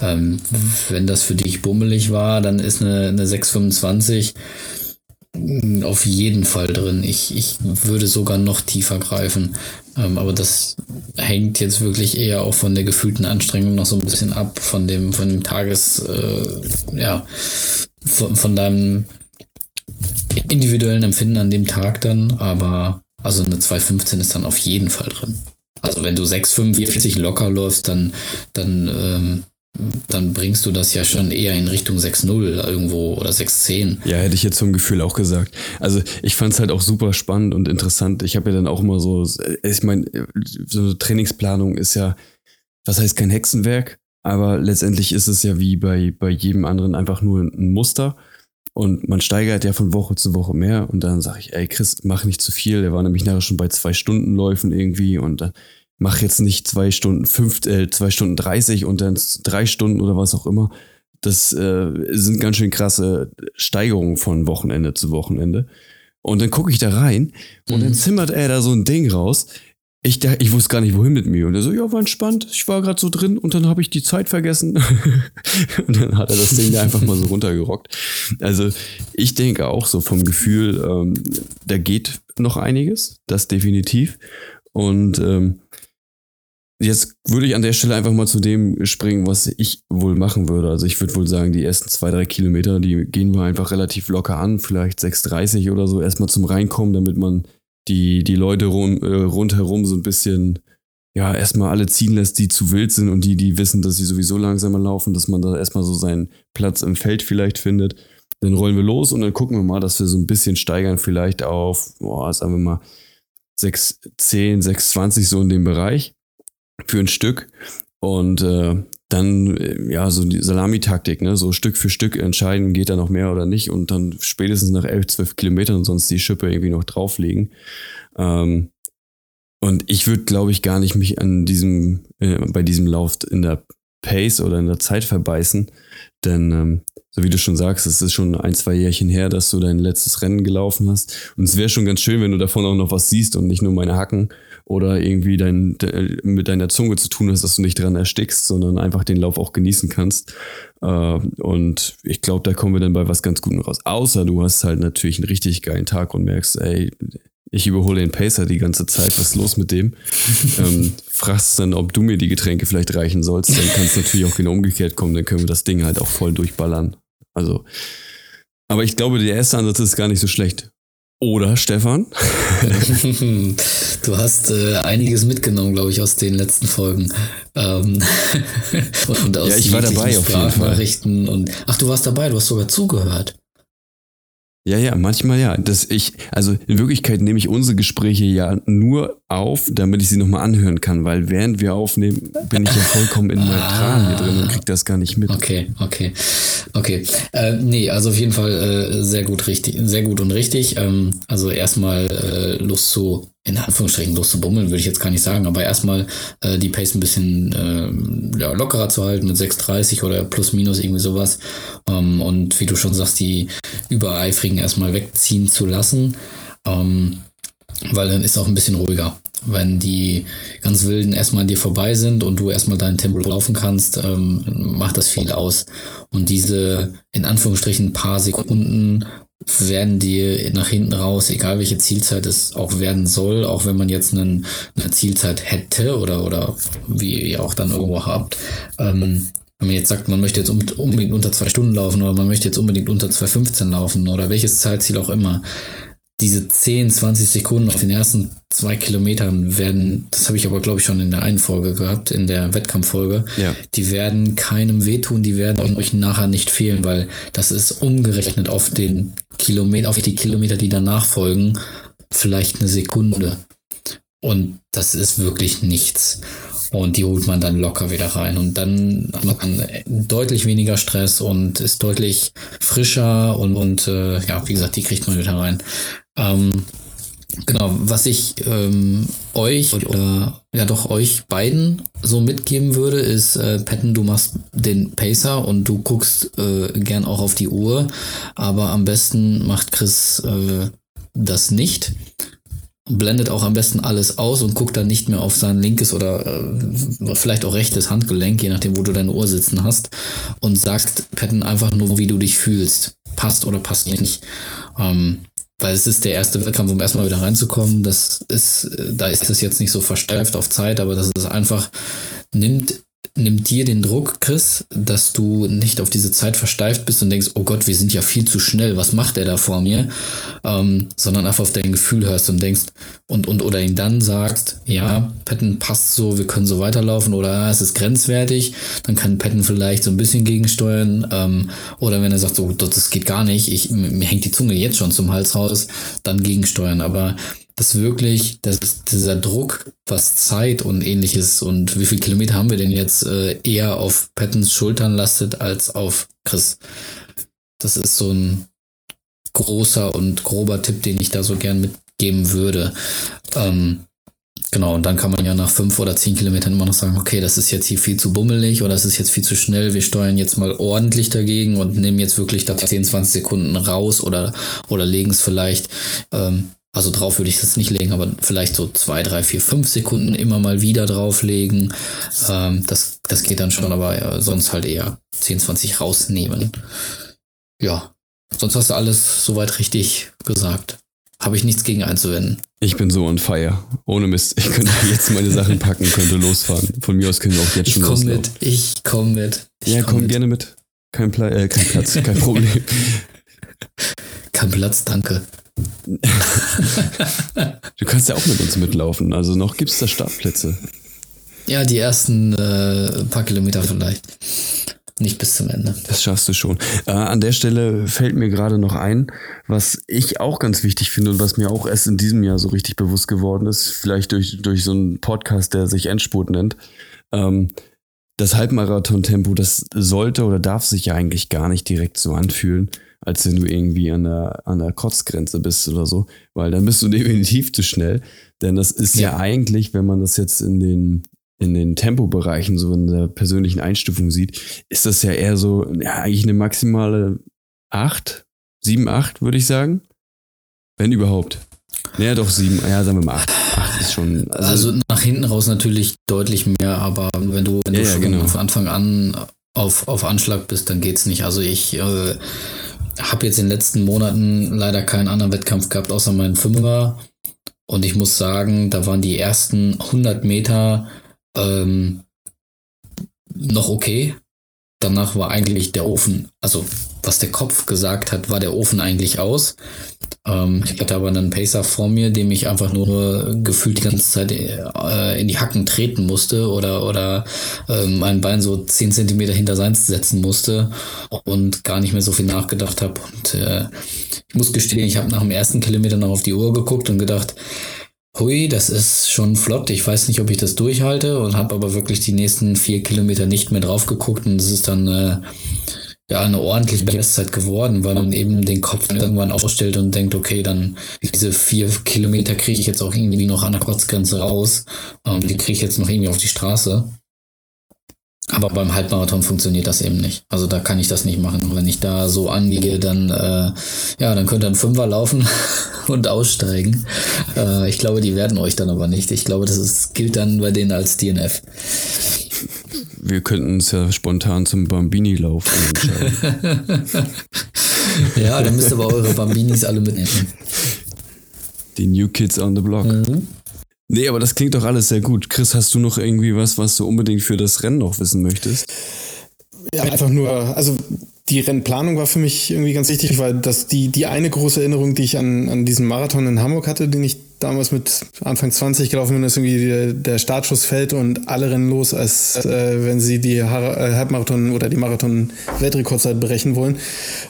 Ähm, wenn das für dich bummelig war, dann ist eine, eine 625 auf jeden Fall drin. Ich, ich würde sogar noch tiefer greifen. Ähm, aber das hängt jetzt wirklich eher auch von der gefühlten Anstrengung noch so ein bisschen ab, von dem, von dem Tages, äh, ja, von, von deinem individuellen Empfinden an dem Tag dann. Aber also eine 215 ist dann auf jeden Fall drin. Also wenn du 6,45 locker läufst, dann, dann ähm, dann bringst du das ja schon eher in Richtung 6-0 irgendwo oder 6-10. Ja, hätte ich jetzt zum Gefühl auch gesagt. Also ich fand es halt auch super spannend und interessant. Ich habe ja dann auch immer so, ich meine, so eine Trainingsplanung ist ja, was heißt kein Hexenwerk, aber letztendlich ist es ja wie bei, bei jedem anderen einfach nur ein Muster. Und man steigert ja von Woche zu Woche mehr. Und dann sage ich, ey Chris, mach nicht zu viel. Der war nämlich nachher schon bei zwei Stunden Läufen irgendwie. Und dann mach jetzt nicht zwei Stunden fünf, äh, zwei Stunden dreißig und dann drei Stunden oder was auch immer. Das äh, sind ganz schön krasse Steigerungen von Wochenende zu Wochenende. Und dann gucke ich da rein und mhm. dann zimmert er da so ein Ding raus. Ich, da, ich wusste gar nicht, wohin mit mir. Und er so, ja, war entspannt. Ich war gerade so drin und dann habe ich die Zeit vergessen. und dann hat er das Ding da einfach mal so runtergerockt. Also ich denke auch so vom Gefühl, ähm, da geht noch einiges, das definitiv. Und ähm, Jetzt würde ich an der Stelle einfach mal zu dem springen, was ich wohl machen würde. Also ich würde wohl sagen, die ersten zwei, drei Kilometer, die gehen wir einfach relativ locker an, vielleicht 6,30 oder so, erstmal zum Reinkommen, damit man die, die Leute rund, äh, rundherum so ein bisschen, ja, erstmal alle ziehen lässt, die zu wild sind und die, die wissen, dass sie sowieso langsamer laufen, dass man da erstmal so seinen Platz im Feld vielleicht findet. Dann rollen wir los und dann gucken wir mal, dass wir so ein bisschen steigern, vielleicht auf, boah, sagen wir mal, 6,10, 6,20 so in dem Bereich für ein Stück. Und äh, dann, äh, ja, so die Salamitaktik, ne, so Stück für Stück entscheiden, geht da noch mehr oder nicht und dann spätestens nach 11, 12 Kilometern sonst die Schippe irgendwie noch drauflegen. Ähm, und ich würde, glaube ich, gar nicht mich an diesem, äh, bei diesem Lauf in der Pace oder in der Zeit verbeißen, denn ähm, so wie du schon sagst, es ist schon ein, zwei Jährchen her, dass du dein letztes Rennen gelaufen hast. Und es wäre schon ganz schön, wenn du davon auch noch was siehst und nicht nur meine Hacken oder irgendwie dein, de, mit deiner Zunge zu tun hast, dass du nicht dran erstickst, sondern einfach den Lauf auch genießen kannst. Äh, und ich glaube, da kommen wir dann bei was ganz Gutem raus. Außer du hast halt natürlich einen richtig geilen Tag und merkst, ey, ich überhole den Pacer die ganze Zeit, was ist los mit dem? ähm, fragst dann, ob du mir die Getränke vielleicht reichen sollst, dann kann es natürlich auch genau umgekehrt kommen, dann können wir das Ding halt auch voll durchballern. Also, aber ich glaube, der erste Ansatz ist gar nicht so schlecht. Oder, Stefan? du hast äh, einiges mitgenommen, glaube ich, aus den letzten Folgen. Ähm und aus ja, ich war dabei auf jeden Fall. Und, ach, du warst dabei, du hast sogar zugehört. Ja, ja, manchmal ja. Das ich, also in Wirklichkeit nehme ich unsere Gespräche ja nur auf, damit ich sie nochmal anhören kann, weil während wir aufnehmen, bin ich ja vollkommen in neutral ah, hier drin und krieg das gar nicht mit. Okay, okay, okay. Äh, nee, also auf jeden Fall äh, sehr gut richtig, sehr gut und richtig. Ähm, also erstmal äh, Lust zu in Anführungsstrichen los zu bummeln, würde ich jetzt gar nicht sagen, aber erstmal äh, die Pace ein bisschen äh, ja, lockerer zu halten mit 6,30 oder plus minus irgendwie sowas. Ähm, und wie du schon sagst, die Übereifrigen erstmal wegziehen zu lassen. Ähm, weil dann ist auch ein bisschen ruhiger. Wenn die ganz Wilden erstmal an dir vorbei sind und du erstmal dein Tempo laufen kannst, ähm, macht das viel aus. Und diese in Anführungsstrichen paar Sekunden werden die nach hinten raus, egal welche Zielzeit es auch werden soll, auch wenn man jetzt einen, eine Zielzeit hätte oder, oder wie ihr auch dann irgendwo habt, ähm, wenn man jetzt sagt, man möchte jetzt unbedingt unter zwei Stunden laufen oder man möchte jetzt unbedingt unter 2,15 laufen oder welches Zeitziel auch immer, diese 10, 20 Sekunden auf den ersten zwei Kilometern werden, das habe ich aber glaube ich schon in der einen Folge gehabt, in der Wettkampffolge, Ja. die werden keinem wehtun, die werden euch nachher nicht fehlen, weil das ist umgerechnet auf den Kilometer, auf die Kilometer, die danach folgen, vielleicht eine Sekunde. Und das ist wirklich nichts. Und die holt man dann locker wieder rein. Und dann hat man deutlich weniger Stress und ist deutlich frischer und, und äh, ja, wie gesagt, die kriegt man wieder rein. Ähm, genau, was ich ähm, euch oder ja doch euch beiden so mitgeben würde, ist, äh, Patton, du machst den Pacer und du guckst äh, gern auch auf die Uhr, aber am besten macht Chris äh, das nicht blendet auch am besten alles aus und guckt dann nicht mehr auf sein linkes oder äh, vielleicht auch rechtes Handgelenk, je nachdem, wo du deine Uhr sitzen hast, und sagst Patton einfach nur, wie du dich fühlst. Passt oder passt nicht. Ähm, weil es ist der erste Wettkampf, um erstmal wieder reinzukommen. Das ist, äh, da ist es jetzt nicht so versteift auf Zeit, aber das ist einfach, nimmt nimmt dir den Druck, Chris, dass du nicht auf diese Zeit versteift bist und denkst, oh Gott, wir sind ja viel zu schnell, was macht der da vor mir? Ähm, sondern einfach auf dein Gefühl hörst und denkst und, und oder ihm dann sagst, ja, Patton passt so, wir können so weiterlaufen oder ah, es ist grenzwertig, dann kann Patton vielleicht so ein bisschen gegensteuern ähm, oder wenn er sagt, so, das geht gar nicht, ich, mir hängt die Zunge jetzt schon zum Hals raus, dann gegensteuern, aber dass wirklich dass dieser Druck, was Zeit und ähnliches und wie viele Kilometer haben wir denn jetzt äh, eher auf Pattons Schultern lastet als auf Chris. Das ist so ein großer und grober Tipp, den ich da so gern mitgeben würde. Ähm, genau, und dann kann man ja nach fünf oder zehn Kilometern immer noch sagen, okay, das ist jetzt hier viel zu bummelig oder das ist jetzt viel zu schnell, wir steuern jetzt mal ordentlich dagegen und nehmen jetzt wirklich da 10, 20 Sekunden raus oder, oder legen es vielleicht ähm, also drauf würde ich das nicht legen, aber vielleicht so zwei, drei, vier, fünf Sekunden immer mal wieder drauflegen. Ähm, das, das geht dann schon, aber äh, sonst halt eher 10, 20 rausnehmen. Ja, sonst hast du alles soweit richtig gesagt. Habe ich nichts gegen einzuwenden. Ich bin so on fire. Ohne Mist. Ich könnte jetzt meine Sachen packen, könnte losfahren. Von mir aus können wir auch jetzt Ich schon komme loslaufen. mit, ich komme mit. Ich Ja, komm gerne mit. Kein, Pla äh, kein Platz, kein Problem. Kein Platz, danke. Du kannst ja auch mit uns mitlaufen. Also noch gibt es da Startplätze. Ja, die ersten äh, paar Kilometer vielleicht. Nicht bis zum Ende. Das schaffst du schon. Äh, an der Stelle fällt mir gerade noch ein, was ich auch ganz wichtig finde und was mir auch erst in diesem Jahr so richtig bewusst geworden ist, vielleicht durch, durch so einen Podcast, der sich Endspurt nennt. Ähm, das Halbmarathon-Tempo, das sollte oder darf sich ja eigentlich gar nicht direkt so anfühlen, als wenn du irgendwie an der, an der Kotzgrenze bist oder so, weil dann bist du definitiv zu schnell. Denn das ist ja, Ja. eigentlich, wenn man das jetzt in den, in den Tempobereichen, so in der persönlichen Einstufung sieht, ist das ja eher so, ja, eigentlich eine maximale 8, 7, 8, würde ich sagen. Wenn überhaupt. Naja, doch 7, ja, sagen wir mal 8. 8 ist schon. Also, nach hinten raus natürlich deutlich mehr, aber wenn du, wenn Ja, du ja, schon genau. von Anfang an auf, auf Anschlag bist, dann geht's nicht. Also ich äh, habe jetzt in den letzten Monaten leider keinen anderen Wettkampf gehabt, außer meinen Fünfer. Und ich muss sagen, da waren die ersten 100 Meter ähm, noch okay. Danach war eigentlich der Ofen, also was der Kopf gesagt hat, war der Ofen eigentlich aus. Ähm, ich hatte aber einen Pacer vor mir, dem ich einfach nur gefühlt die ganze Zeit äh, in die Hacken treten musste oder, oder ähm, mein Bein so 10 Zentimeter hinter seins setzen musste und gar nicht mehr so viel nachgedacht habe. Und äh, ich muss gestehen, ich habe nach dem ersten Kilometer noch auf die Uhr geguckt und gedacht, Hui, das ist schon flott. Ich weiß nicht, ob ich das durchhalte und habe aber wirklich die nächsten vier Kilometer nicht mehr drauf geguckt und es ist dann äh, ja eine ordentliche Bestzeit geworden, weil man eben den Kopf irgendwann ausstellt und denkt, okay, dann diese vier Kilometer kriege ich jetzt auch irgendwie noch an der Kurzgrenze raus. Ähm, die kriege ich jetzt noch irgendwie auf die Straße. Aber beim Halbmarathon funktioniert das eben nicht. Also da kann ich das nicht machen. Wenn ich da so angehe, dann äh, ja, dann könnt ihr ein Fünfer laufen und aussteigen. Äh, ich glaube, die werden euch dann aber nicht. Ich glaube, das ist, gilt dann bei denen als DNF. wir könnten uns ja spontan zum Bambini-Lauf entscheiden. Ja, dann müsst ihr aber eure Bambinis alle mitnehmen. Die New Kids on the Block. Mhm. Nee, aber das klingt doch alles sehr gut. Chris, hast du noch irgendwie was, was du unbedingt für das Rennen noch wissen möchtest? Ja, einfach nur, also die Rennplanung war für mich irgendwie ganz wichtig, weil das die, die eine große Erinnerung, die ich an, an diesen Marathon in Hamburg hatte, den ich damals mit Anfang 20 gelaufen bin, ist irgendwie der, der Startschuss fällt und alle rennen los, als äh, wenn sie die äh, Halbmarathon oder die Marathon-Weltrekordzeit berechnen wollen.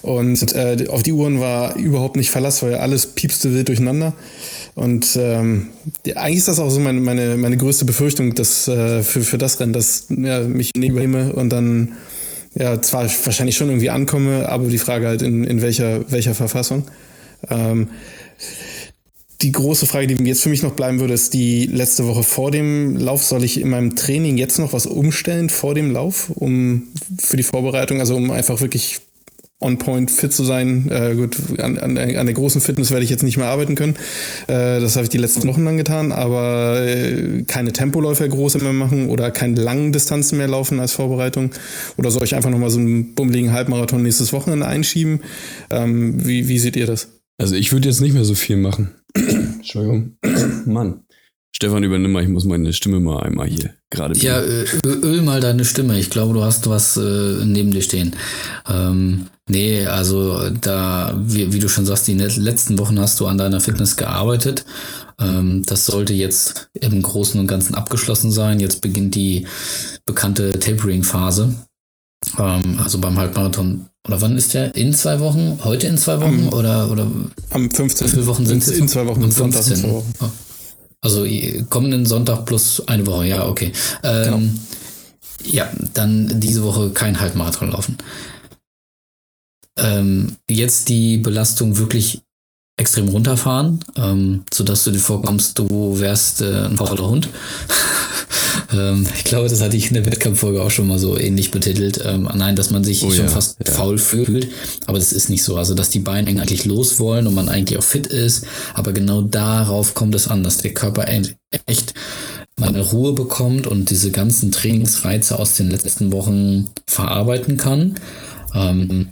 Und äh, auf die Uhren war überhaupt nicht Verlass, weil alles piepste wild durcheinander. Und ähm, eigentlich ist das auch so meine, meine, meine größte Befürchtung dass, äh, für, für das Rennen, dass ja, mich übernehme und dann ja zwar wahrscheinlich schon irgendwie ankomme, aber die Frage halt in, in welcher, welcher Verfassung. Ähm, die große Frage, die jetzt für mich noch bleiben würde, ist die letzte Woche vor dem Lauf. Soll ich in meinem Training jetzt noch was umstellen vor dem Lauf, um für die Vorbereitung, also um einfach wirklich on point fit zu sein. Äh, gut, an, an, an, der großen Fitness werde ich jetzt nicht mehr arbeiten können. Äh, das habe ich die letzten Wochen lang getan, aber äh, keine Tempoläufe große mehr machen oder keine langen Distanzen mehr laufen als Vorbereitung. Oder soll ich einfach nochmal so einen bummeligen Halbmarathon nächstes Wochenende einschieben? Ähm, wie, wie seht ihr das? Also ich würde jetzt nicht mehr so viel machen. Entschuldigung. Mann. Stefan, übernimm mal, ich muss meine Stimme mal einmal hier gerade. Ja, öl mal deine Stimme. Ich glaube, du hast was äh, neben dir stehen. Ähm, nee, also da, wie, wie, du schon sagst, die letzten Wochen hast du an deiner Fitness gearbeitet. Ähm, das sollte jetzt im Großen und Ganzen abgeschlossen sein. Jetzt beginnt die bekannte Tapering-Phase. Ähm, also beim Halbmarathon. Oder wann ist der? In zwei Wochen? Heute in zwei Wochen? Am, oder, oder? Am 15. Wie viele Wochen sind es? In zwei Wochen. Am 15. Wochen. Oh. Also kommenden Sonntag plus eine Woche, ja, okay. Ähm, genau. Ja, dann diese Woche kein Halbmarathon laufen. Ähm, jetzt die Belastung wirklich extrem runterfahren, ähm, sodass du dir vorkommst, du wärst äh, ein fauler Hund. ähm, ich glaube, das hatte ich in der Wettkampffolge auch schon mal so ähnlich betitelt. Ähm, nein, dass man sich oh, schon ja, fast ja. faul fühlt, aber das ist nicht so. Also, dass die Beine eigentlich los wollen und man eigentlich auch fit ist, aber genau darauf kommt es an, dass der Körper echt mal eine Ruhe bekommt und diese ganzen Trainingsreize aus den letzten Wochen verarbeiten kann. Ähm,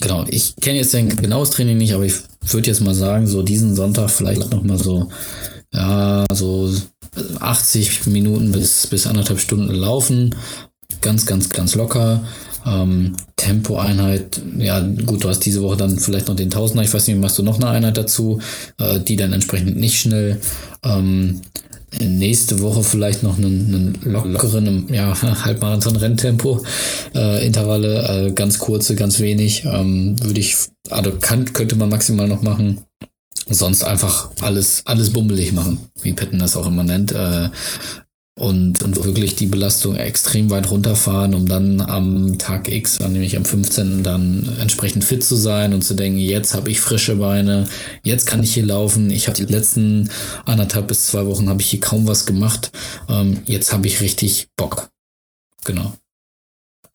Genau, ich kenne jetzt dein genaues Training nicht, aber ich würde jetzt mal sagen, so diesen Sonntag vielleicht noch mal so, ja, so 80 Minuten bis, bis anderthalb Stunden laufen. Ganz, ganz, ganz locker. Ähm, Tempo-Einheit, ja gut, du hast diese Woche dann vielleicht noch den Tausender, ich weiß nicht, machst du noch eine Einheit dazu, äh, die dann entsprechend nicht schnell. Ähm, nächste Woche vielleicht noch einen, einen lockeren, ja, Halbmarathon-Renntempo, äh, Intervalle, äh, ganz kurze, ganz wenig, ähm, würde ich, also kann, könnte man maximal noch machen. Sonst einfach alles, alles bummelig machen, wie Petten das auch immer nennt. Äh, und, und wirklich die Belastung extrem weit runterfahren, um dann am Tag X, nämlich am 15. dann entsprechend fit zu sein und zu denken, jetzt habe ich frische Beine, jetzt kann ich hier laufen. Ich habe die letzten anderthalb bis zwei Wochen habe ich hier kaum was gemacht. Ähm, jetzt habe ich richtig Bock. Genau.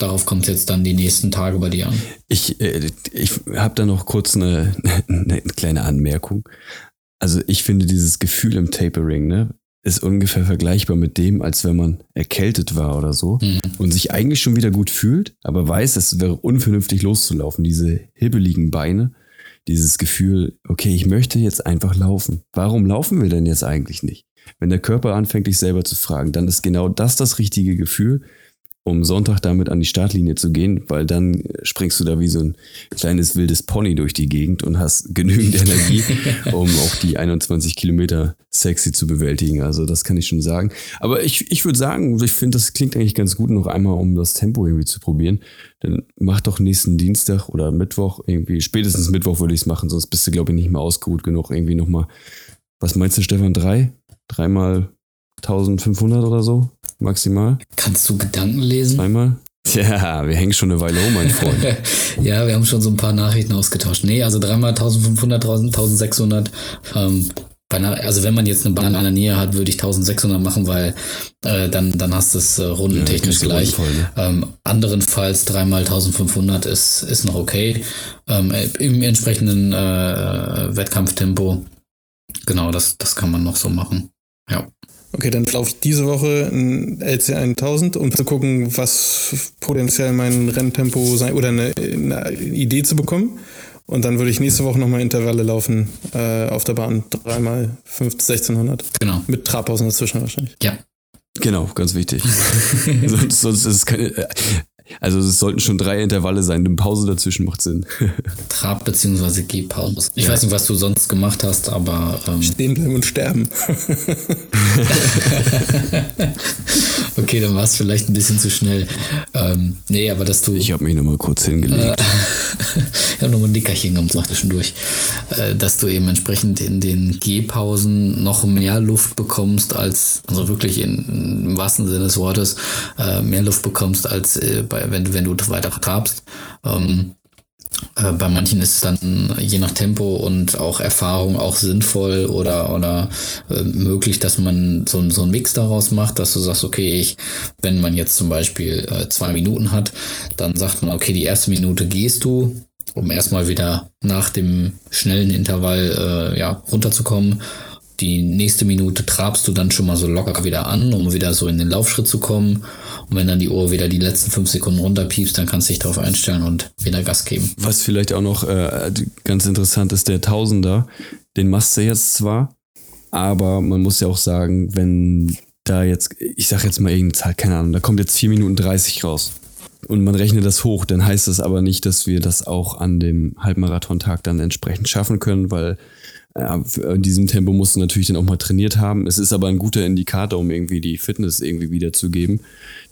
Darauf kommt jetzt dann die nächsten Tage bei dir an. Ich, äh, ich habe da noch kurz eine, eine kleine Anmerkung. Also ich finde dieses Gefühl im Tapering, ne, ist ungefähr vergleichbar mit dem, als wenn man erkältet war oder so mhm. und sich eigentlich schon wieder gut fühlt, aber weiß, es wäre unvernünftig loszulaufen. Diese hibbeligen Beine, dieses Gefühl, okay, ich möchte jetzt einfach laufen. Warum laufen wir denn jetzt eigentlich nicht? Wenn der Körper anfängt, dich selber zu fragen, dann ist genau das das richtige Gefühl, um Sonntag damit an die Startlinie zu gehen, weil dann springst du da wie so ein kleines wildes Pony durch die Gegend und hast genügend Energie, um auch die 21 Kilometer sexy zu bewältigen. Also das kann ich schon sagen. Aber ich, ich würde sagen, ich finde, das klingt eigentlich ganz gut noch einmal, um das Tempo irgendwie zu probieren. Dann mach doch nächsten Dienstag oder Mittwoch irgendwie, spätestens Mittwoch würde ich es machen, sonst bist du, glaube ich, nicht mehr ausgeruht genug. Irgendwie nochmal, was meinst du, Stefan? Drei? Dreimal 1500 oder so? Maximal. Kannst du Gedanken lesen? Zweimal? Ja, wir hängen schon eine Weile um, mein Freund. ja, wir haben schon so ein paar Nachrichten ausgetauscht. Nee, also dreimal 1500, 1600. Ähm, einer, also wenn man jetzt eine Bahn in der Nähe hat, würde ich 1600 machen, weil äh, dann, dann hast du es äh, rundentechnisch ja, gleich. Voll, ne? ähm, anderenfalls dreimal 1500 ist, ist noch okay. Ähm, Im entsprechenden äh, Wettkampftempo. Genau, das, das kann man noch so machen. Ja. Okay, dann laufe ich diese Woche ein LC 1000, um zu gucken, was potenziell mein Renntempo sein oder eine, eine Idee zu bekommen. Und dann würde ich nächste Woche nochmal Intervalle laufen äh, auf der Bahn. Dreimal 1600. Genau. Mit Trabpausen dazwischen wahrscheinlich. Ja. Genau, ganz wichtig. sonst, sonst ist es keine. Äh, Also es sollten schon drei Intervalle sein. Eine Pause dazwischen macht Sinn. Trab- bzw. Gehpause. Ich weiß nicht, was du sonst gemacht hast, aber. Ähm, Stehen bleiben und sterben. okay, dann war es vielleicht ein bisschen zu schnell. Ähm, nee, aber dass du. Ich habe mich nochmal kurz hingelegt. ich habe nochmal ein Nickerchen gemacht zwischendurch. Äh, dass du eben entsprechend in den Gehpausen noch mehr Luft bekommst als, also wirklich in, im wahrsten Sinne des Wortes, äh, mehr Luft bekommst als äh, bei, wenn, wenn du weiter trabst. Ähm, äh, bei manchen ist es dann je nach Tempo und auch Erfahrung auch sinnvoll oder, oder äh, möglich, dass man so, so einen Mix daraus macht, dass du sagst, okay, ich, wenn man jetzt zum Beispiel äh, zwei Minuten hat, dann sagt man, okay, die erste Minute gehst du, um erstmal wieder nach dem schnellen Intervall äh, ja, runterzukommen die nächste Minute trabst du dann schon mal so locker wieder an, um wieder so in den Laufschritt zu kommen. Und wenn dann die Uhr wieder die letzten fünf Sekunden runterpiepst, dann kannst du dich darauf einstellen und wieder Gas geben. Was vielleicht auch noch äh, ganz interessant ist, der Tausender, den machst du jetzt zwar, aber man muss ja auch sagen, wenn da jetzt, ich sag jetzt mal irgendeine Zahl, keine Ahnung, da kommt jetzt 4 Minuten 30 raus und man rechnet das hoch, dann heißt das aber nicht, dass wir das auch an dem Halbmarathontag dann entsprechend schaffen können, weil ja, in diesem Tempo musst du natürlich dann auch mal trainiert haben. Es ist aber ein guter Indikator, um irgendwie die Fitness irgendwie wiederzugeben,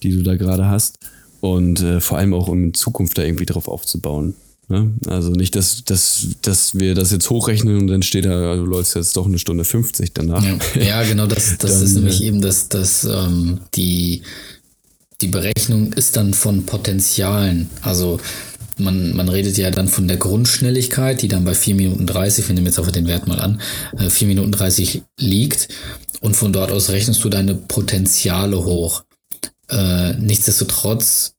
die du da gerade hast. Und äh, vor allem auch um in Zukunft da irgendwie drauf aufzubauen. Ne? Also nicht, dass, dass, dass wir das jetzt hochrechnen und dann steht da, du läufst jetzt doch eine Stunde 50 danach. Ja, ja genau, das, das dann, ist nämlich äh, eben das, das ähm, die, die Berechnung ist dann von Potenzialen. Also man, man redet ja dann von der Grundschnelligkeit, die dann bei 4 Minuten 30, wir nehmen jetzt einfach den Wert mal an, 4 äh, Minuten 30 liegt. Und von dort aus rechnest du deine Potenziale hoch. Äh, nichtsdestotrotz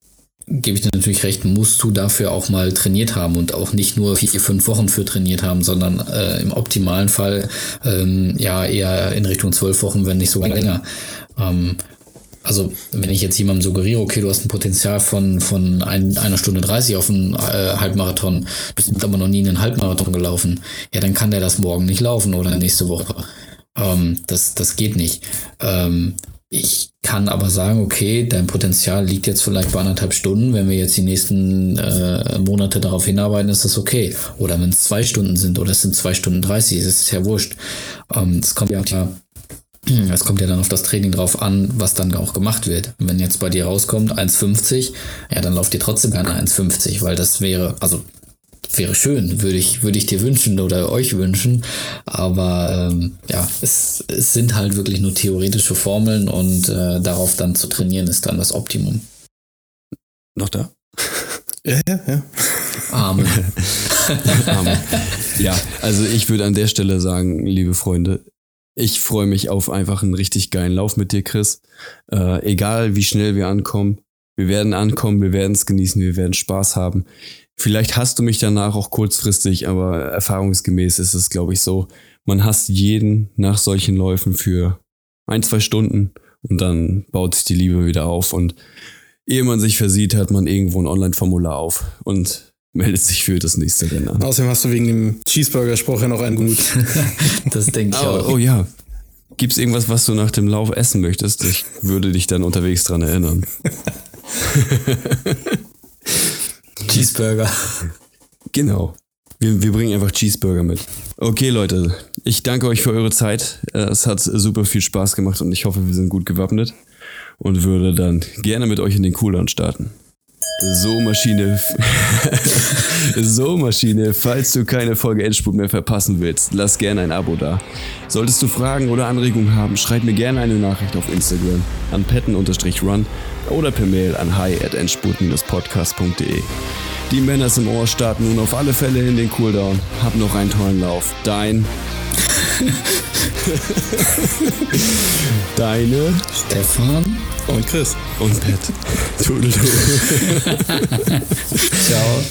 gebe ich dir natürlich recht, musst du dafür auch mal trainiert haben und auch nicht nur vier, fünf Wochen für trainiert haben, sondern äh, im optimalen Fall ähm, ja eher in Richtung zwölf Wochen, wenn nicht sogar länger. Ähm, also wenn ich jetzt jemandem suggeriere, okay, du hast ein Potenzial von, von ein, einer Stunde 30 auf einen äh, Halbmarathon, bist aber noch nie einen Halbmarathon gelaufen, ja, dann kann der das morgen nicht laufen oder nächste Woche. Ähm, das, das geht nicht. Ähm, ich kann aber sagen, okay, dein Potenzial liegt jetzt vielleicht bei anderthalb Stunden. Wenn wir jetzt die nächsten äh, Monate darauf hinarbeiten, ist das okay. Oder wenn es zwei Stunden sind oder es sind zwei Stunden 30, ist es ja wurscht. Ähm, das kommt ja es kommt ja dann auf das Training drauf an, was dann auch gemacht wird. Wenn jetzt bei dir rauskommt 1,50, ja, dann lauft dir trotzdem keine 1,50, weil das wäre, also wäre schön, würde ich, würde ich dir wünschen oder euch wünschen. Aber ähm, ja, es, es sind halt wirklich nur theoretische Formeln und äh, darauf dann zu trainieren ist dann das Optimum. Noch da? Ja, ja, ja. Amen. Amen. Ja, also ich würde an der Stelle sagen, liebe Freunde, ich freue mich auf einfach einen richtig geilen Lauf mit dir, Chris. Äh, egal wie schnell wir ankommen, wir werden ankommen, wir werden es genießen, wir werden Spaß haben. Vielleicht hast du mich danach auch kurzfristig, aber erfahrungsgemäß ist es, glaube ich, so. Man hasst jeden nach solchen Läufen für ein, zwei Stunden und dann baut sich die Liebe wieder auf und ehe man sich versieht, hat man irgendwo ein Online-Formular auf und meldet sich für das nächste Rennen Außerdem hast du wegen dem Cheeseburger-Spruch ja noch einen gut. das denke ich oh, auch. Oh ja. Gibt es irgendwas, was du nach dem Lauf essen möchtest? Ich würde dich dann unterwegs dran erinnern. Cheeseburger. Genau. Wir, wir bringen einfach Cheeseburger mit. Okay, Leute. Ich danke euch für eure Zeit. Es hat super viel Spaß gemacht und ich hoffe, wir sind gut gewappnet und würde dann gerne mit euch in den Cooldown starten. So Maschine, so Maschine, falls du keine Folge Endspurt mehr verpassen willst, lass gerne ein Abo da. Solltest du Fragen oder Anregungen haben, schreib mir gerne eine Nachricht auf Instagram an petten-run oder per Mail an hi@endspurt-podcast.de. Die Männer im Ohr starten nun auf alle Fälle in den Cooldown. Hab noch einen tollen Lauf. Dein Deine Stefan und Chris und Pat. Ciao.